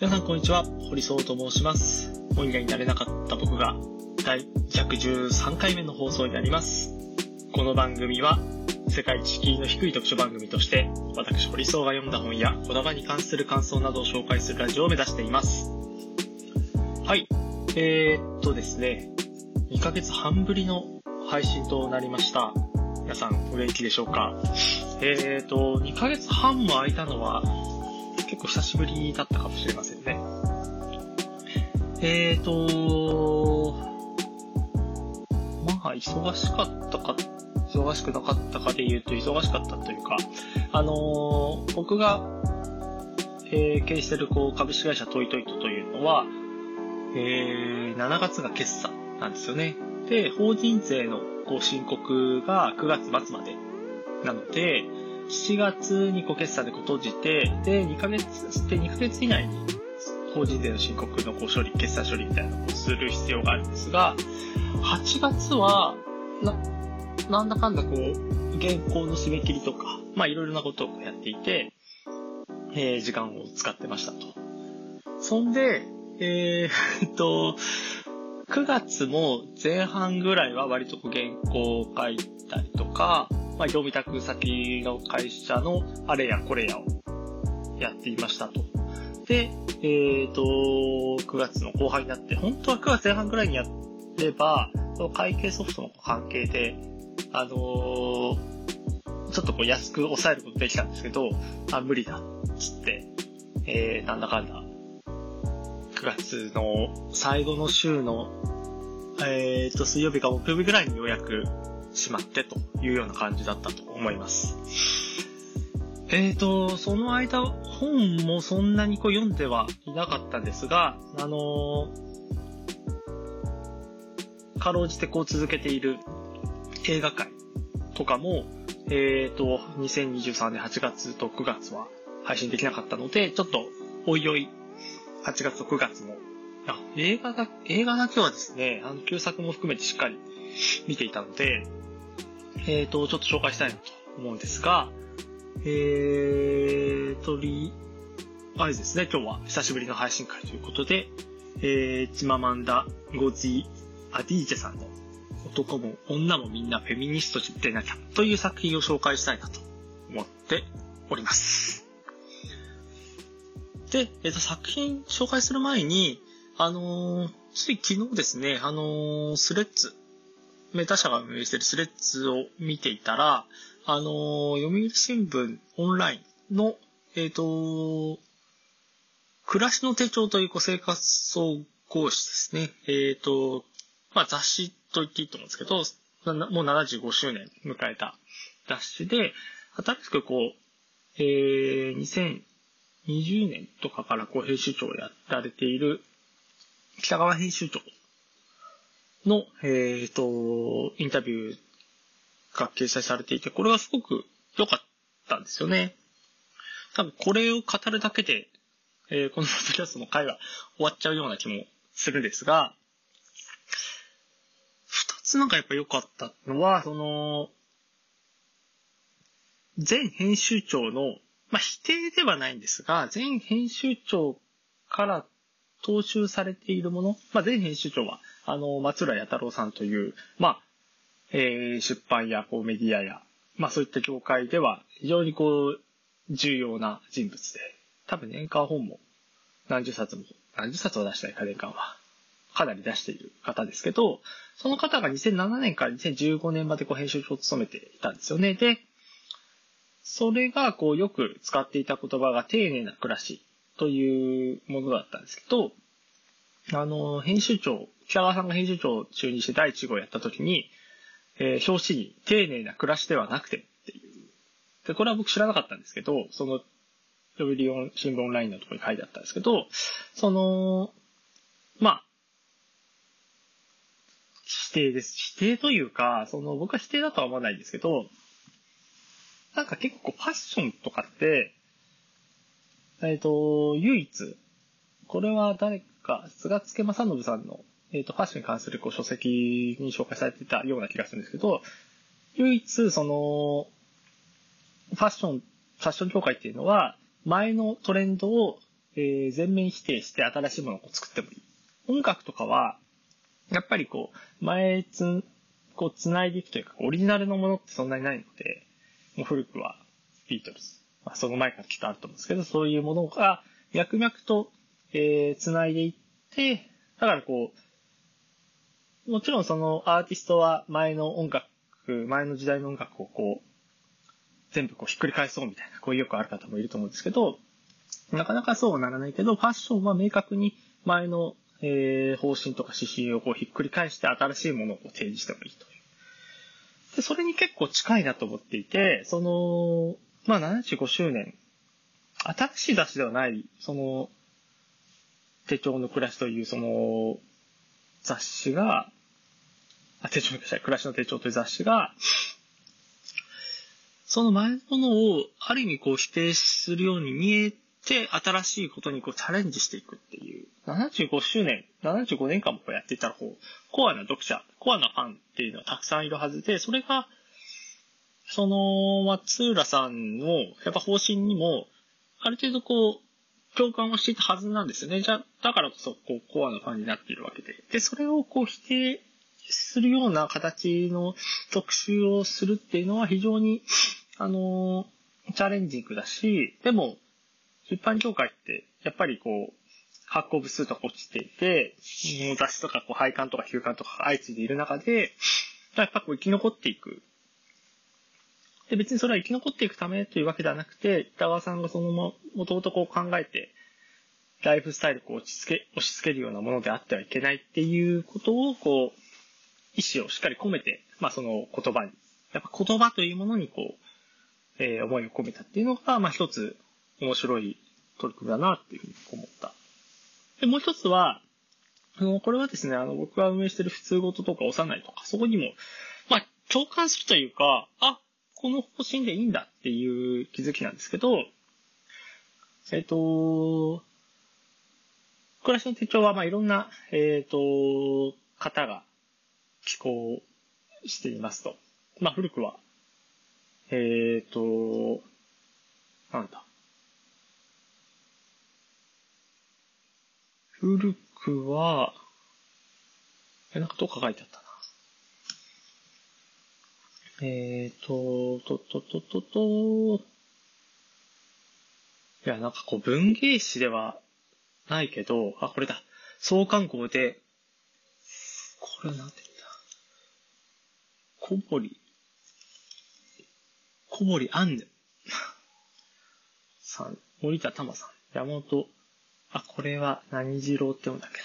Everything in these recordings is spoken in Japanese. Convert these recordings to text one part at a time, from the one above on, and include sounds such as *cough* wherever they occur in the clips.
皆さんこんにちは、堀総と申します。本屋になれなかった僕が第113回目の放送になります。この番組は世界一敷居の低い読書番組として私堀総が読んだ本やこだまに関する感想などを紹介するラジオを目指しています。はい。えー、っとですね、2ヶ月半ぶりの配信となりました。皆さんお元気でしょうか？えー、っと、2ヶ月半も空いたのは構久しぶりだったかもしれませんね。えーと、まあ、忙しかったか、忙しくなかったかで言うと忙しかったというか、あのー僕が、えー経営してるこう株式会社トイトイトというのは、えー7月が決算なんですよね。で、法人税のこう申告が9月末までなので、7月にこう決算でこう閉じて、で、2ヶ月、で、2ヶ月以内に法人税の申告のこう処理、決算処理みたいなのをする必要があるんですが、8月は、な、なんだかんだこう、現行の締め切りとか、まあいろいろなことをやっていて、えー時間を使ってましたと。そんで、えーっと、9月も前半ぐらいは割とこう原稿を書いたりとか、まあ、業務委託先の会社のあれやこれやをやっていましたと。で、えっ、と、9月の後半になって、本当は9月前半ぐらいにやれば、その会計ソフトの関係で、あのーちょっとこう安く抑えることできたんですけど、あ、無理だ、つって、えー、なんだかんだ、9月の最後の週の、えっ、と、水曜日か木曜日ぐらいにようやくしまってというような感じだったと思います。えーと、その間、本もそんなにこう読んではいなかったんですが、あのーかろうじてこう続けている映画界とかも、えーと、2023年8月と9月は配信できなかったので、ちょっと、おいおい、8月と9月も、あ、映画だ、映画だけはですね、あの、旧作も含めてしっかり *laughs* 見ていたので、えーと、ちょっと紹介したいなと思うんですが、えーと、り、あれですね、今日は久しぶりの配信会ということで、えー、チママンダ・ゴジ・アディーチェさんの男も女もみんなフェミニストでなきゃという作品を紹介したいなと思っております。で、えっ、と、作品紹介する前に、あのーつい昨日ですね、あのースレッズ、メタ社が運営しているスレッズを見ていたら、あの読売新聞オンラインの、えっ、と、暮らしの手帳という生活総合誌ですね。えっ、と、まあ雑誌と言っていいと思うんですけど、もう75周年迎えた雑誌で、新しくこう、えー、2020年とかからこう編集長をやられている北川編集長の、えっ、と、インタビューが掲載されていて、これがすごく良かったんですよね。多分これを語るだけで、えーこのポッドキャストの回は終わっちゃうような気もするんですが、二つなんかやっぱ良かったのは、その、前編集長の、まあ、否定ではないんですが、前編集長から踏襲されているもの、まあ、前編集長は、あの、松浦弥太郎さんという、まあ、えー出版やこうメディアや、まあ、そういった業界では非常にこう、重要な人物で、多分年間本も何十冊も、何十冊は出したいか年間は、かなり出している方ですけど、その方が2007年から2015年までこう編集長を務めていたんですよね。で、それがこうよく使っていた言葉が丁寧な暮らしというものだったんですけど、あの、編集長、北川さんが編集長を就任して第1号をやった時に、えー表紙に丁寧な暮らしではなくてっていう。で、これは僕知らなかったんですけど、その、読売新聞オンラインのところに書いてあったんですけど、その、まあ、否定です。否定というか、その、僕は否定だとは思わないんですけど、なんか結構ファッションとかって、えっ、と、唯一、これは誰か、菅助正信さんの、えっ、と、ファッションに関するこう書籍に紹介されてたような気がするんですけど、唯一、その、ファッション、ファッション協会っていうのは、前のトレンドを、えー、全面否定して新しいものを作ってもいい。音楽とかは、やっぱりこう、前つ、こう、繋いでいくというか、オリジナルのものってそんなにないので、もう古くはビートルズ、まあ、その前からきっとあると思うんですけど、そういうものが脈々と、えー、繋いでいって、だからこう、もちろんそのアーティストは前の音楽、前の時代の音楽をこう、全部こうひっくり返そうみたいな、こういうよくある方もいると思うんですけど、なかなかそうはならないけど、ファッションは明確に前の、えー、方針とか指針をこうひっくり返して新しいものを提示してもいいという。で、それに結構近いなと思っていて、その、まあ75周年、新しい雑誌ではない、その、手帳の暮らしというその雑誌が、あ、手帳の暮らしの手帳という雑誌が、その前のものをある意味こう否定するように見えて、新しいことにこうチャレンジしていくっていう。75周年、75年間もこうやっていたらこう、コアな読者、コアなファンっていうのはたくさんいるはずで、それが、その、松浦さんの、やっぱ方針にも、ある程度こう、共感をしていたはずなんですよね。じゃ、だからこそ、こう、コアなファンになっているわけで。で、それをこう、否定するような形の特集をするっていうのは非常に、あのチャレンジングだし、でも、出版業界って、やっぱりこう、発行部数とか落ちていて、雑誌とかこう廃刊とか休刊とか相次いでいる中で、やっぱこう生き残っていく。で、別にそれは生き残っていくためというわけではなくて、北川さんがそのも、もともとこう考えて、ライフスタイルを落ち着け、押し付けるようなものであってはいけないっていうことを、こう、意思をしっかり込めて、まあその言葉に、やっぱ言葉というものにこう、えー、思いを込めたっていうのが、まあ一つ面白い取り組みだなっていうふうに思った。で、もう一つは、あの、これはですね、あの、僕が運営してる普通ごととか幼いとか、そこにも、まあ、共感するというか、あ、この方針でいいんだっていう気づきなんですけど、えっ、と、暮らしの手帳は、まあ、いろんな、えっ、と、方が寄稿していますと。まあ、古くは、えっ、と、なんだ。古くは、え、なんかどっか書いてあった。え、ー、と、と、と、と、と、と、いや、なんかこう文芸誌ではないけど、あ、これだ。創刊号で、これなんて言うんだ。小堀、小堀あんぬさん、森田玉さん、山本あ、これは何次郎って読んだっけな。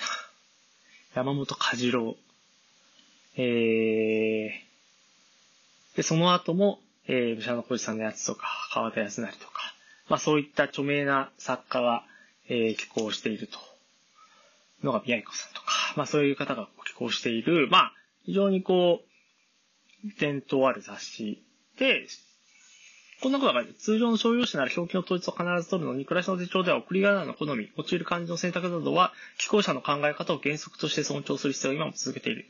山本梶次郎。えー、で、その後も、えー、武者の小路さんのやつとか、川田康成とか、まあそういった著名な作家が、えー、寄稿していると。のが宮彦さんとか、まあそういう方が寄稿している、まあ非常にこう、伝統ある雑誌で、こんなことが通常の商用紙なら表記の統一を必ず取るのに、暮らしの手帳では送り仮名の好み、用いる漢字の選択などは、寄稿者の考え方を原則として尊重する必要を今も続けている。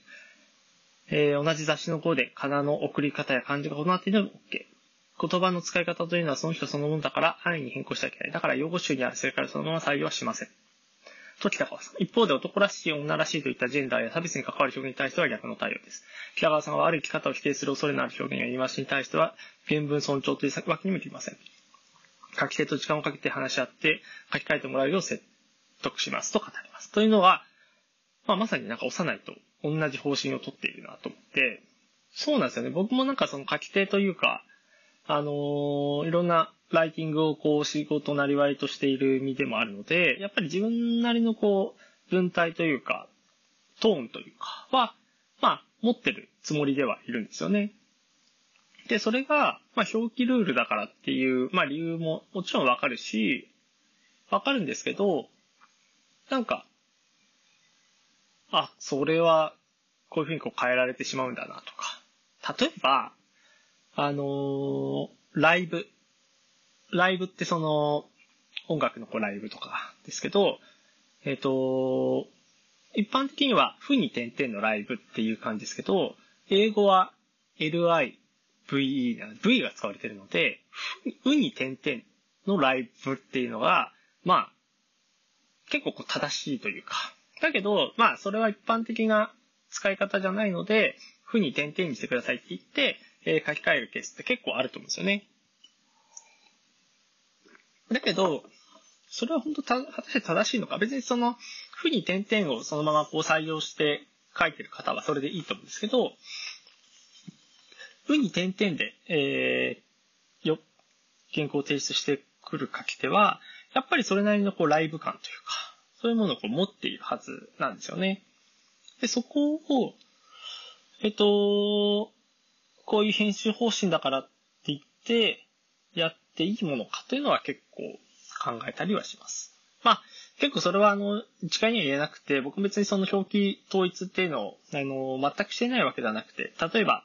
えー、同じ雑誌の語で、仮名の送り方や漢字が異なっているのも OK。言葉の使い方というのはその人そのものだから安易に変更してはいけない。だから用語集にある正解をそのまま採用はしません。と北川さん。一方で男らしい女らしいといったジェンダーや差別に関わる表現に対しては逆の対応です。北川さんはある生き方を否定する恐れのある表現や言い回しに対しては原文尊重というわけにもいきません。書き手と時間をかけて話し合って書き換えてもらうよう説得しますと語ります。というのは、まあ、まさになんか幼いと同じ方針をとっているなと思って、そうなんですよね。僕もなんかその書き手というか、あのー、いろんなライティングをこう仕事なりわいとしている身でもあるので、やっぱり自分なりのこう、文体というか、トーンというかは、まあ、持ってるつもりではいるんですよね。で、それが、まあ、表記ルールだからっていう、まあ、理由ももちろんわかるし、わかるんですけど、なんか、あ、それは、こういうふうにこう変えられてしまうんだなとか。例えば、あのー、ライブ。ライブってその、音楽のこうライブとかですけど、えっ、ー、と、一般的には、ふに点々のライブっていう感じですけど、英語は LIVE、V が使われてるので、ふに点々のライブっていうのが、まあ、結構こう正しいというか。だけど、まあ、それは一般的な使い方じゃないので、負に点々にしてくださいって言って、えー、書き換えるケースって結構あると思うんですよね。だけど、それは本当た、果たして正しいのか？別にその、負に点々をそのままこう採用して書いてる方はそれでいいと思うんですけど、負に点々で、えー、よ、原稿を提出してくる書き手は、やっぱりそれなりのこうライブ感というか、そういうものをこう持っているはずなんですよね。で、そこを、えっと、こういう編集方針だからって言って、やっていいものかというのは結構考えたりはします。まあ、結構それはあの、一概には言えなくて、僕別にその表記統一っていうのを、あの、全くしてないわけではなくて、例えば、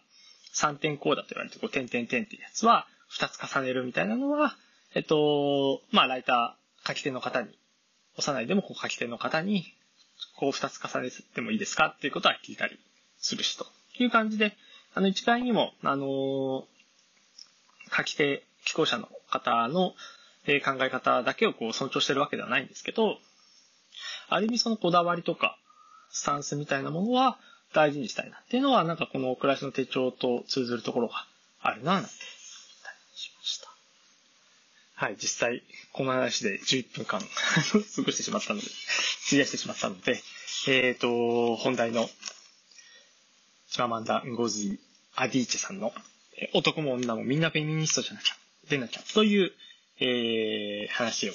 3点こうだと言われて、こう、点々点っていうやつは、2つ重ねるみたいなのは、えっと、まあ、ライター、書き手の方に、押さないでも、こう、書き手の方に、こう、2つ重ねてもいいですかっていうことは聞いたりするし、という感じで、あの、一概にも、あの、書き手、寄稿者の方の、え考え方だけをこう尊重してるわけではないんですけど、ある意味そのこだわりとか、スタンスみたいなものは大事にしたいなっていうのは、なんかこの暮らしの手帳と通ずるところがあるな、なんて思ったり、しました。はい、実際、この話で11分間 *laughs* 過ごしてしまったので、費やしてしまったので、えっ、ー、と、本題の、チママンダ・ンゴズィ・アディーチェさんの、男も女もみんなフェミニストじゃなきゃ、出なきゃ、という、えー、話を、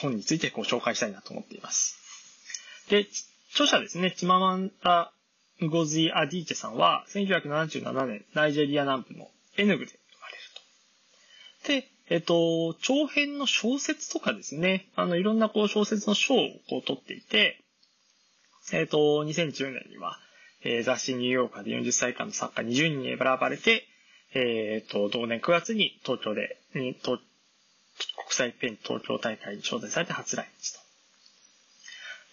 本についてご紹介したいなと思っています。で、著者ですね、チママンタ・ゴズィ・アディーチェさんは、1977年、ナイジェリア南部のエヌグ。で、えっと、長編の小説とかですね、あの、いろんなこう小説の賞をこう取っていて、えっと、2010年には、えー、雑誌ニューヨーカーで40歳以下の作家20人に選ばれて、えっ、と、同年9月に東京で、に国際ペン東京大会に招待されて初来日と。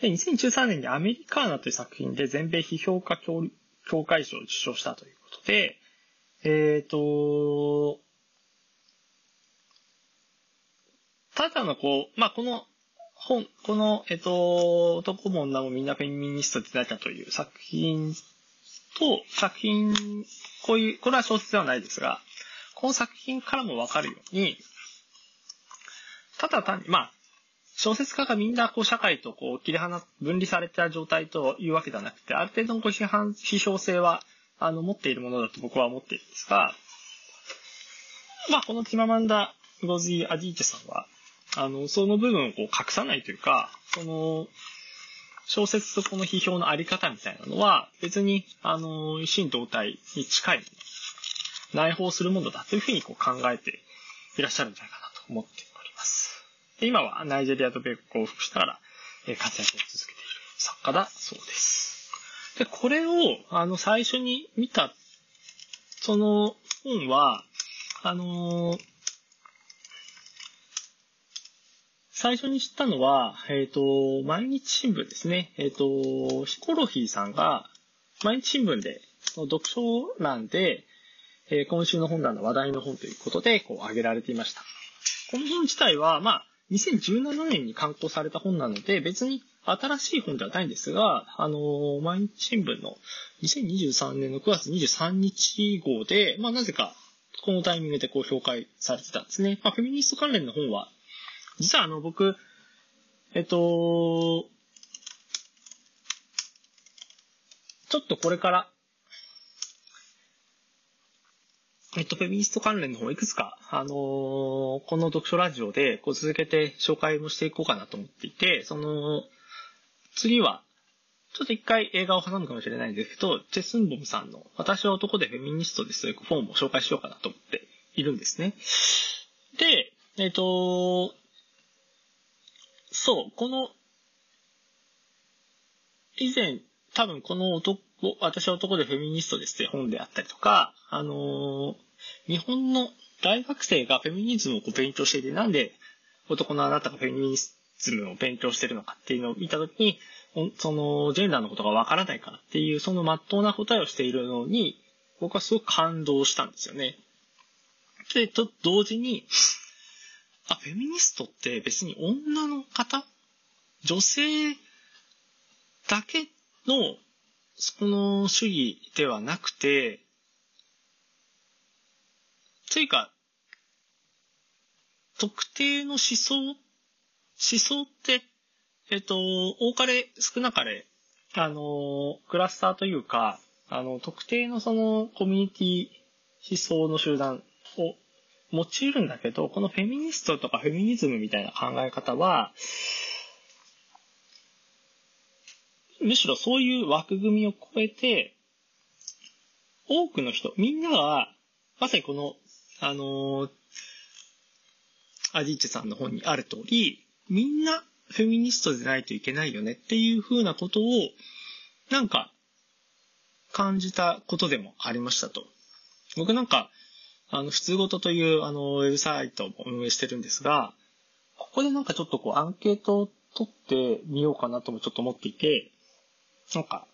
で、2013年にアメリカーナという作品で全米批評家協会賞を受賞したということで、えっ、ー、と、ただのこう、まあ、この本、この、えっ、と、男も女もみんなフェミニストでなきゃという作品と、作品、こういう、これは小説ではないですが、この作品からもわかるように、ただ単に、まあ、小説家がみんなこう社会とこう切り離、分離された状態というわけではなくて、ある程度のこう批判、批評性は、あの、持っているものだと僕は思っているんですが、まあ、このチママンダ・ゴズィ・アディーチェさんは、あの、その部分をこう隠さないというか、その、小説とこの批評のあり方みたいなのは、別に、あの、一心同体に近い、内包するものだというふうにこう考えていらっしゃるんじゃないかなと思っておりますで今はナイジェリアと米国を往復しながら活躍を続けている作家だそうです。で、これを、あの、最初に見た、その本は、あのー、最初に知ったのは、えっ、ー、と、毎日新聞ですね。えっ、ー、と、ヒコロヒーさんが、毎日新聞で、読書欄で、え今週の本棚の話題の本ということで、こう、挙げられていました。この本自体は、まあ、2017年に刊行された本なので、別に新しい本ではないんですが、あの、毎日新聞の2023年の9月23日号で、まあなぜかこのタイミングでこう紹介されてたんですね。まあフェミニスト関連の本は、実はあの僕、えっと、ちょっとこれからえっと、フェミニスト関連の方いくつか、あのー、この読書ラジオでこう続けて紹介もしていこうかなと思っていて、その、次は、ちょっと一回映画を挟むかもしれないんですけど、チェスンボムさんの私は男でフェミニストですという本も紹介しようかなと思っているんですね。で、えっ、と、そう、この、以前、多分この男、私は男でフェミニストですって本であったりとか、あのー、日本の大学生がフェミニズムを勉強していて、なんで男のあなたがフェミニズムを勉強してるのかっていうのを見たときに、その、ジェンダーのことがわからないからっていう、その真っ当な答えをしているのに、僕はすごく感動したんですよね。で、と同時に、あ、フェミニストって別に女の方？女性だけの、その主義ではなくて、というか、特定の思想、思想って、えっ、と、多かれ少なかれ、あの、クラスターというか、あの、特定のそのコミュニティ思想の集団用いるんだけど、このフェミニストとかフェミニズムみたいな考え方は、むしろそういう枠組みを超えて、多くの人、みんなが、まさにこの、あのー、アディーチェさんの本にある通り、みんなフェミニストでないといけないよねっていうふうなことを、なんか、感じたことでもありましたと。僕なんか、あの、普通ごとという、あの、ウェブサイトを運営してるんですが、ここでなんかちょっとこう、アンケートを取ってみようかなともちょっと思っていて、なんか、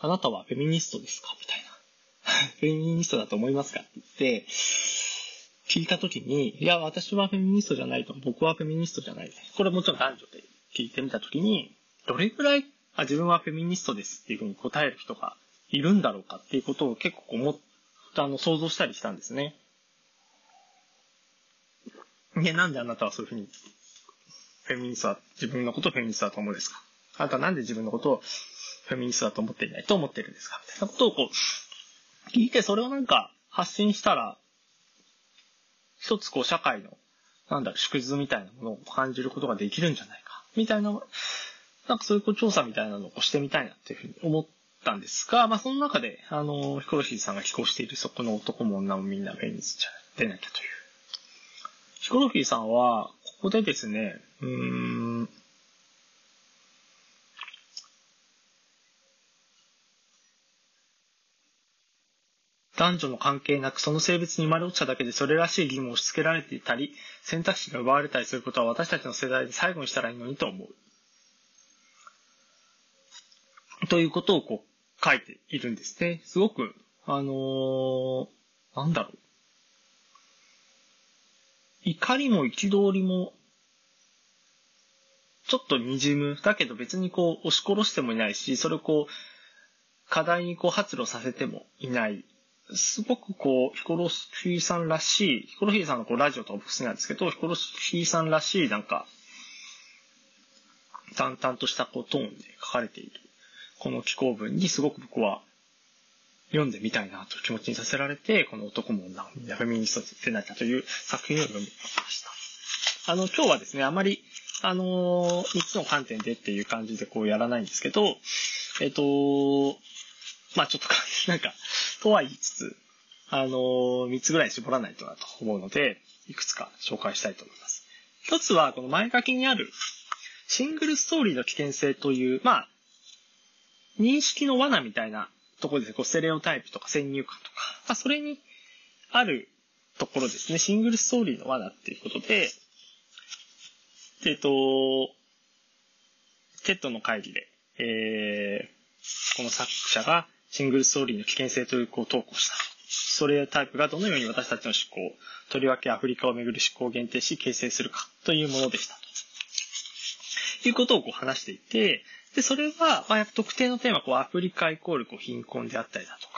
あなたはフェミニストですか？みたいな。*laughs* フェミニストだと思いますか？って言って、聞いたときに、いや、私はフェミニストじゃないと、僕はフェミニストじゃない。これもちろん男女で聞いてみたときに、どれくらい、あ、自分はフェミニストですっていうふうに答える人がいるんだろうかっていうことを結構思ってあの、想像したりしたんですね。いや、なんであなたはそういうふうに、フェミニストは、自分のことをフェミニストだと思うんですか？あなたはなんで自分のことをフェミニストだと思っていないと思ってるんですか？みたいなことをこう、聞いてそれをなんか発信したら、一つこう社会の、なんだろ、縮図みたいなものを感じることができるんじゃないか？みたいな、なんかそういうこう調査みたいなのをしてみたいなっていうふうに思ったんですが、まあその中で、あの、ヒコロヒーさんが寄稿しているそこの男も女もみんなフェミニストじゃ出なきゃという。ヒコロヒーさんは、ここでですね、うーん、男女の関係なくその性別に生まれ落ちただけでそれらしい義務を押し付けられていたり、選択肢が奪われたりすることは私たちの世代で最後にしたらいいのにと思う。ということをこう書いているんですね。すごく、あのー、なんだろう。怒りも憤りも、ちょっと滲む。だけど別にこう押し殺してもいないし、それをこう、課題にこう発露させてもいない。すごくこう、ヒコロヒーさんらしい、ヒコロヒーさんのこうラジオとか僕好きなんですけど、ヒコロヒーさんらしいなんか、淡々としたこうトーンで書かれているこの気候文にすごく僕は読んでみたいなという気持ちにさせられて、この男も女もみんなフェミニストでなきゃという作品を読みました。あの、今日はですね、あまり、あのー、3つの観点でっていう感じでこうやらないんですけど、えっ、と、まあちょっと、なんか、とは言いつつ、あのー、3つぐらい絞らないとなと思うので、いくつか紹介したいと思います。一つは、この前書きにある、シングルストーリーの危険性という、まあ、認識の罠みたいなところですね、こう、ステレオタイプとか先入観とか、まあ、それにあるところですね、シングルストーリーの罠っていうことで、えっと、 TED の会議で、えー、この作者がシングルストーリーの危険性というこう投稿した。ストレオタイプがどのように私たちの思考、とりわけアフリカをめぐる思考を限定し形成するかというものでしたと。いうことをこう話していて、で、それは、まあ、特定のテーマ、こう、アフリカイコール、こう、貧困であったりだとか、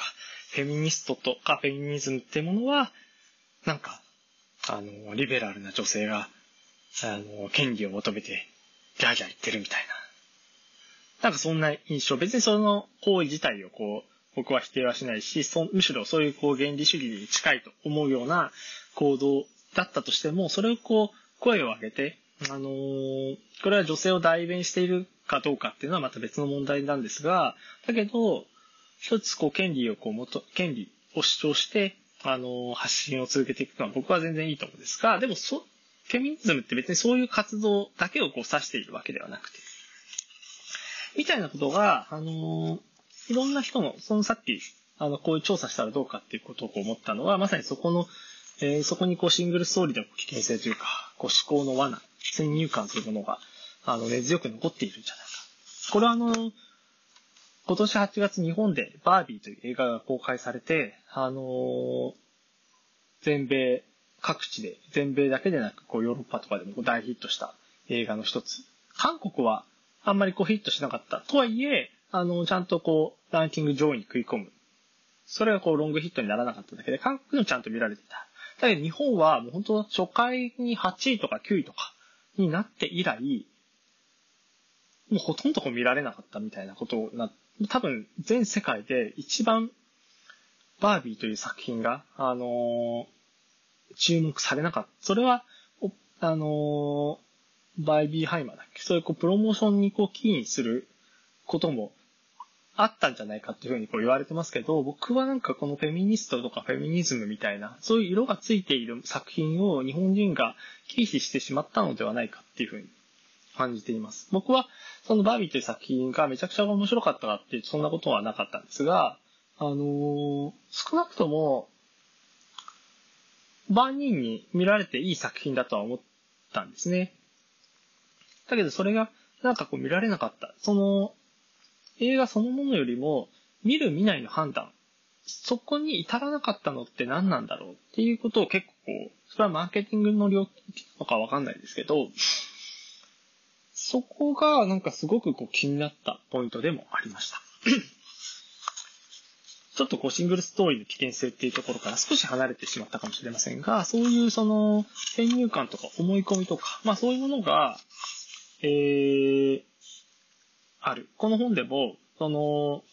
フェミニストとかフェミニズムってものは、なんか、あの、リベラルな女性が、あの、権利を求めて、ギャーギャー言ってるみたいな。なんかそんな印象。別にその行為自体をこう、僕は否定はしないし、そむしろそういうこう原理主義に近いと思うような行動だったとしても、それをこう、声を上げて、あのー、これは女性を代弁しているかどうかっていうのはまた別の問題なんですが、だけど、一つこう権利をこうもと、権利を主張して、あの、発信を続けていくのは僕は全然いいと思うんですが、でもそ、フェミニズムって別にそういう活動だけをこう指しているわけではなくて、みたいなことが、あの、いろんな人の、そのさっき、あの、こういう調査したらどうかっていうことを思ったのは、まさにそこの、えー、そこにこうシングルストーリーの危険性というか、こう思考の罠、先入観というものが、あの、根強く残っているんじゃないか。これはあの、今年8月日本でバービーという映画が公開されて、あの全米各地で、全米だけでなく、こうヨーロッパとかでも大ヒットした映画の一つ韓国はあんまりこうヒットしなかった。とはいえ、あの、ちゃんとこう、ランキング上位に食い込む。それがこう、ロングヒットにならなかっただけで、韓国でもちゃんと見られていた。だけど日本はもう本当初回に8位とか9位とかになって以来、もうほとんど見られなかったみたいなことな、多分全世界で一番バービーという作品が、あのー、注目されなかった。それは、あのー、バーベンハイマーだっけ？そういうこうプロモーションにこうキーにすることもあったんじゃないかっていうふうにこう言われてますけど、僕はなんかこのフェミニストとかフェミニズムみたいな、そういう色がついている作品を日本人が忌避してしまったのではないかっていうふうに感じています。僕はそのバービーという作品がめちゃくちゃ面白かったかっていうそんなことはなかったんですが、あのー、少なくとも、万人に見られていい作品だとは思ったんですね。だけどそれがなんかこう見られなかった。その映画そのものよりも見る見ないの判断。そこに至らなかったのって何なんだろうっていうことを結構こう、それはマーケティングの領域とかわかんないですけど、そこがなんかすごくこう気になったポイントでもありました。*coughs* ちょっとこうシングルストーリーの危険性っていうところから少し離れてしまったかもしれませんが、そういうその先入観とか思い込みとか、まあそういうものが、えー、ある。この本でも、その、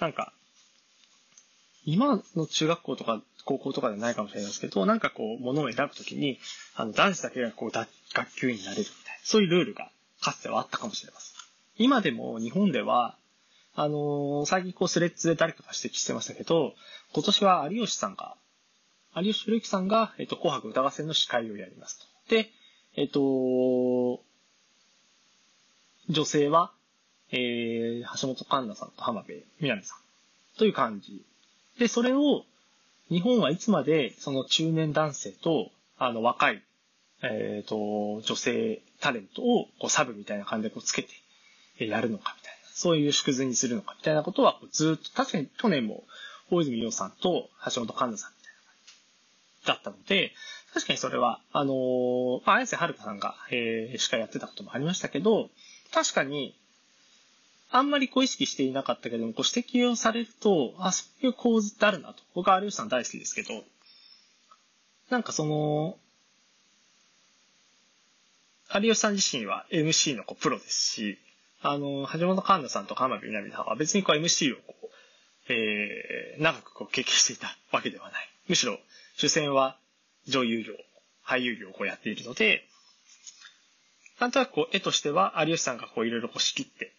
なんか、今の中学校とか高校とかではないかもしれないですけど、なんかこう、ものを選ぶときに、あの、男子だけがこう、学級員になれるみたいな、そういうルールがかつてはあったかもしれません。今でも日本では、あのー、最近こうスレッズで誰かが指摘してましたけど、今年は有吉さんが、有吉弘行さんが、えっと、紅白歌合戦の司会をやりますと。で、えっと、女性は、えー、橋本環奈さんと浜辺美波さんという感じ。で、それを、日本はいつまでその中年男性と、あの、若い、えっ、ー、と、女性タレントをこうサブみたいな感じでこうつけてやるのかみたいな。そういう縮図にするのかみたいなことはずっと、確かに去年も大泉洋さんと橋本環奈さんみたいな感じだったので、確かにそれは、あのー、まあ、綾瀬はるかさんが、えー、司会やってたこともありましたけど、確かに、あんまりこう意識していなかったけども、こう指摘をされると、あ、そういう構図ってあるなと。僕は有吉さん大好きですけど、なんかその、有吉さん自身は MC のこうプロですし、あの、橋本環奈さんとか浜辺美波さんは別にこう MC をこう、えー、長くこう経験していたわけではない。むしろ、主戦は女優業、俳優業をこうやっているので、なんとなくこう絵としては有吉さんがこういろいろこう仕切って、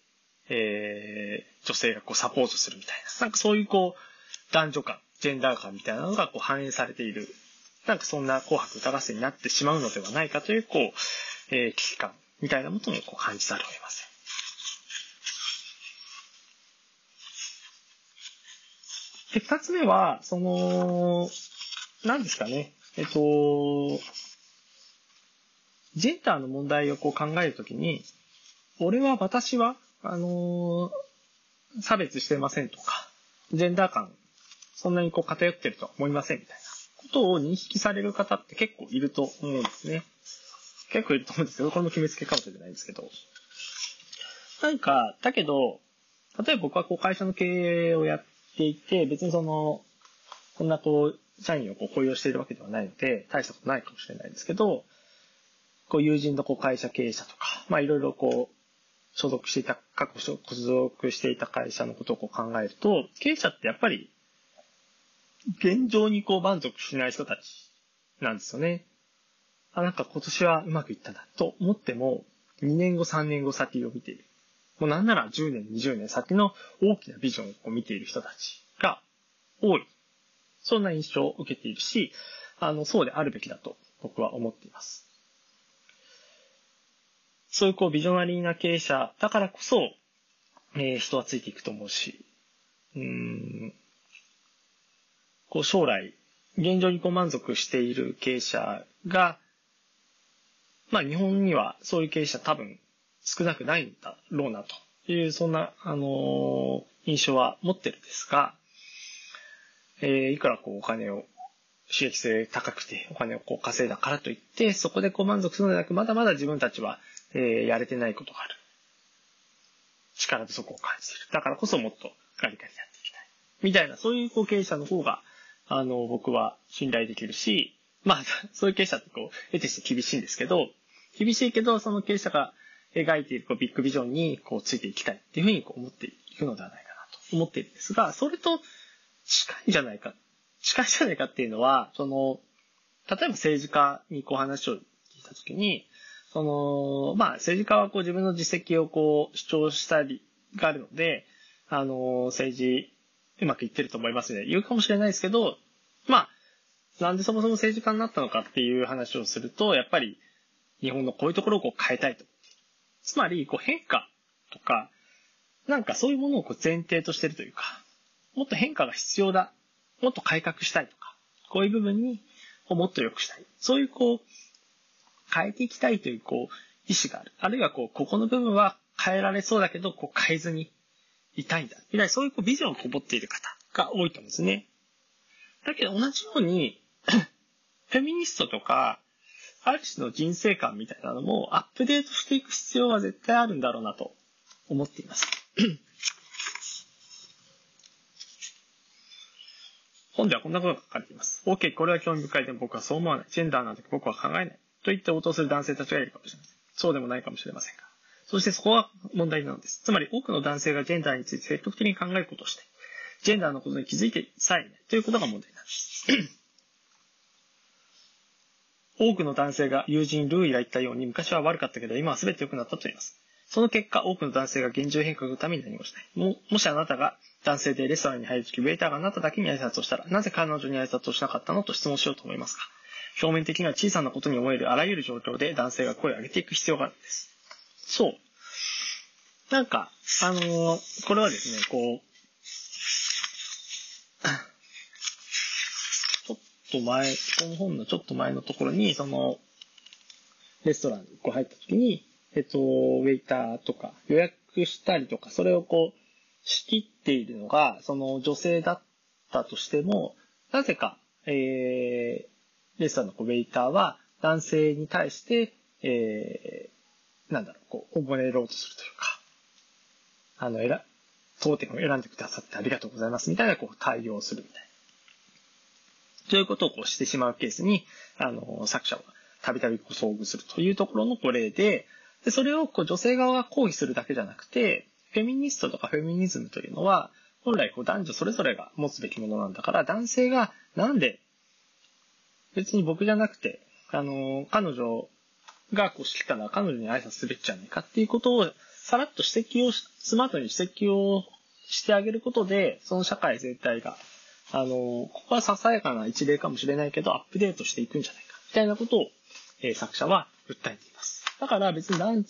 えー、女性がこうサポートするみたいな、なんかそういうこう、男女感、ジェンダー感みたいなのがこう反映されている、なんかそんな紅白歌合戦になってしまうのではないかという、こう、えー、危機感みたいなものもこう感じざるを得ません。で、二つ目は、その、何ですかね。えっと、ジェンダーの問題をこう考えるときに、俺は、私は、あのー、差別してませんとか、ジェンダー感、そんなにこう偏ってるとは思いませんみたいなことを認識される方って結構いると思うんですね。結構いると思うんですけど、これも決めつけかもしれないんですけど。なんか、だけど、例えば僕はこう会社の経営をやっていて、別にその、こんなこう、社員をこう雇用しているわけではないので、大したことないかもしれないですけど、こう友人のこう会社経営者とか、まあいろいろこう、所属していた、過去所属していた会社のことをこう考えると、経営者ってやっぱり、現状にこう満足しない人たちなんですよね。あ、なんか今年はうまくいったなと思っても、2年後、3年後先を見ている。もうなんなら10年、20年先の大きなビジョンを見ている人たちが多い。そんな印象を受けているし、あの、そうであるべきだと僕は思っています。そういうこうビジョナリーな経営者だからこそ、えー、人はついていくと思うし、うん、こう将来、現状にこう満足している経営者が、まあ日本にはそういう経営者多分少なくないんだろうなという、そんな、あの、印象は持ってるんですが、えー、いくらこうお金を収益性高くてお金をこう稼いだからといって、そこでこう満足するのではなく、まだまだ自分たちはえー、やれてないことがある。力不足を感じている。だからこそもっとガリガリやっていきたい。みたいな、そういうこう経営者の方が、あの、僕は信頼できるし、まあ、*laughs* そういう経営者ってこう、得てして厳しいんですけど、厳しいけど、その経営者が描いているこうビッグビジョンにこうついていきたいっていうふうにこう思っていくのではないかなと思っているんですが、それと近いんじゃないか、近いんじゃないかっていうのは、その、例えば政治家にこう話を聞いたときに、その、まあ政治家はこう自分の実績をこう主張したりがあるので、あの、政治うまくいってると思いますね。言うかもしれないですけど、まあ、なんでそもそも政治家になったのかっていう話をすると、やっぱり日本のこういうところをこう変えたいと。つまり、こう変化とか、なんかそういうものをこう前提としてるというか、もっと変化が必要だ。もっと改革したいとか、こういう部分にもっと良くしたい。そういうこう、変えていきたいというこう、意志がある。あるいはこう、ここの部分は変えられそうだけど、こう変えずにいたいんだ。みたいな、そういうこうビジョンをこぼっている方が多いと思うんですね。だけど同じように、*coughs* フェミニストとか、ある種の人生観みたいなのもアップデートしていく必要は絶対あるんだろうなと思っています。*coughs* 本ではこんなことが書かれています。OK、これは興味深いでも僕はそう思わない。ジェンダーなんて僕は考えない。と言って応答する男性たちがいるかもしれません。そうでもないかもしれませんが。そしてそこは問題なのです。つまり多くの男性がジェンダーについて積極的に考えることをして、ジェンダーのことに気づいてさえないということが問題なんです。*clears throat* 多くの男性が友人ルーイが言ったように昔は悪かったけど今は全て良くなったと言います。その結果、多くの男性が現状変革のために何もしない。も、もしあなたが男性でレストランに入るとき、ウェイターがあなただけに挨拶をしたら、なぜ彼女に挨拶をしなかったの？と質問しようと思いますか表面的には小さなことに思えるあらゆる状況で男性が声を上げていく必要があるんです。そう。なんか、あのー、これはですね、こう、ちょっと前、この本のちょっと前のところに、その、レストランにこう入った時に、えっと、ウェイターとか予約したりとか、それをこう、仕切っているのが、その女性だったとしても、なぜか、えー、レストランのこうウェイターは男性に対して、えー、なんだろう、こう、覚えろうとするというか、あの、選、当店を選んでくださってありがとうございますみたいな、こう、対応するみたいな。ということをこうしてしまうケースに、あの、作者はたびたび遭遇するというところのこ例で、で、それをこう女性側が抗議するだけじゃなくて、フェミニストとかフェミニズムというのは、本来こう男女それぞれが持つべきものなんだから、男性がなんで、別に僕じゃなくて、あの、彼女がこうしてきたら彼女に挨拶すべきじゃないかっていうことを、さらっと指摘を、スマートに指摘をしてあげることで、その社会全体が、あの、ここはささやかな一例かもしれないけど、アップデートしていくんじゃないか、みたいなことを、えー、作者は訴えています。だから別に男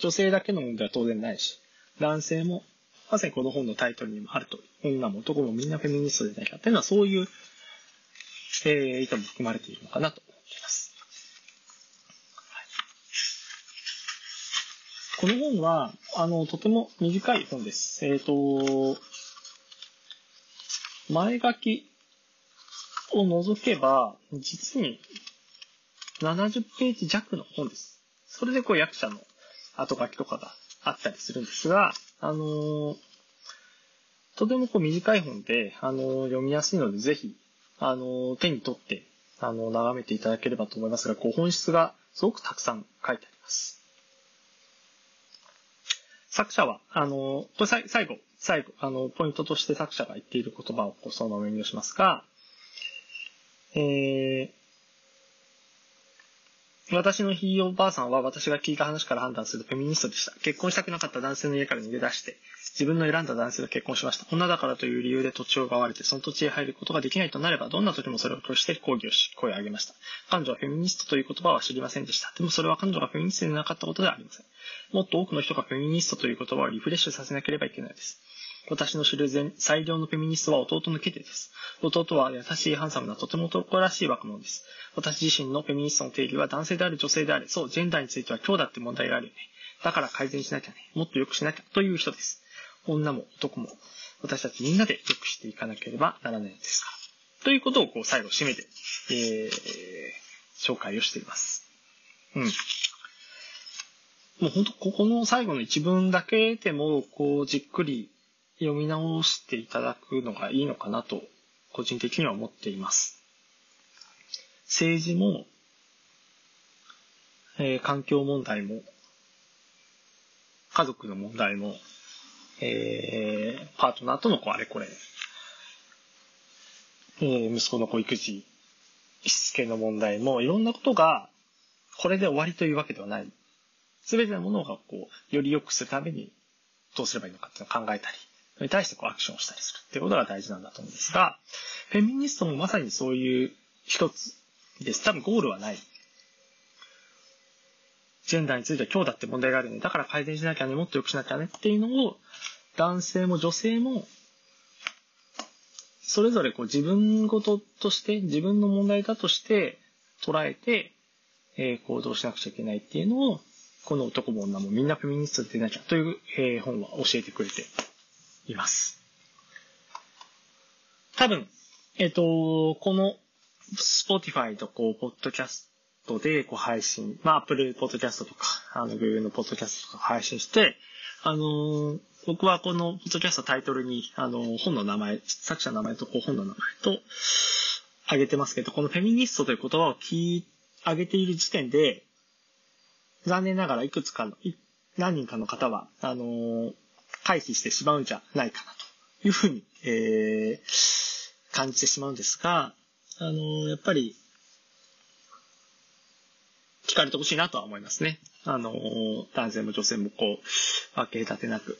女性だけの問題は当然ないし、男性も、まさにこの本のタイトルにもあると女も男もみんなフェミニストでないかっていうのはそういう、えー、意図も含まれているのかなと思っています。この本は、あの、とても短い本です。えっ、ー、と、前書きを除けば、実に70ページ弱の本です。それでこう役者の後書きとかがあったりするんですが、あの、とてもこう短い本で、あの、読みやすいので、ぜひ、あの、手に取って、あの、眺めていただければと思いますが、こう本質がすごくたくさん書いてあります。作者は、あの、これ最後、最後、あの、ポイントとして作者が言っている言葉をこうそのまま引用しますが、えー、私のひいおばあさんは私が聞いた話から判断するフェミニストでした。結婚したくなかった男性の家から逃げ出して、自分の選んだ男性と結婚しました。女だからという理由で土地を奪われて、その土地へ入ることができないとなれば、どんな時もそれを拒して抗議をし、声を上げました。彼女はフェミニストという言葉は知りませんでした。でもそれは彼女がフェミニストでなかったことではありません。もっと多くの人がフェミニストという言葉をリフレッシュさせなければいけないです。私の知る最良のフェミニストは弟のケテです。弟は優しいハンサムなとても男らしい若者です。私自身のフェミニストの定義は男性である女性であれ。そう、ジェンダーについては今日だって問題があるよね。だから改善しなきゃね。もっと良くしなきゃという人です。女も男も私たちみんなで良くしていかなければならないのですから。ということをこう最後締めて、えー、紹介をしています。うん。もう本当ここの最後の一文だけでも、こう、じっくり読み直していただくのがいいのかなと、個人的には思っています。政治も、えー、環境問題も、家族の問題も、えー、パートナーとのこうあれこれ、えー、息子の子育児、しつけの問題も、いろんなことが、これで終わりというわけではない。すべてのものが、こう、より良くするために、どうすればいいのかっていうのを考えたり、それに対してこうアクションをしたりするっていうことが大事なんだと思うんですが、フェミニストもまさにそういう一つです。多分ゴールはない。ジェンダーについては今日だって問題があるね。だから改善しなきゃね、もっと良くしなきゃねっていうのを、男性も女性も、それぞれこう自分事として、自分の問題だとして捉えて、えー、行動しなくちゃいけないっていうのを、この男も女もみんなフェミニストでなきゃという、えー、本は教えてくれています。多分、えっ、ー、と、この Spotify とこう、ポッドキャストでこう配信、まあ Apple Podcast とか、あの Google のポッドキャストとか配信して、あのー、僕はこのポッドキャストタイトルに、あのー、本の名前、作者の名前とこう本の名前と、あげてますけど、このフェミニストという言葉を聞い、あげている時点で、残念ながらいくつかの、何人かの方は、あのー、回避してしまうんじゃないかなというふうに、えー、感じてしまうんですが、あのー、やっぱり、聞かれてほしいなとは思いますね。あの、男性も女性もこう、分け隔てなく。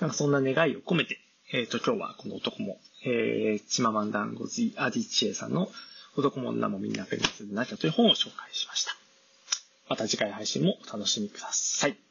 なんかそんな願いを込めて、えっ、ー、と、今日はこの男も、えー、チママンダンゴズアディチエさんの男も女もみんなフェミニスになったという本を紹介しました。また次回配信もお楽しみください。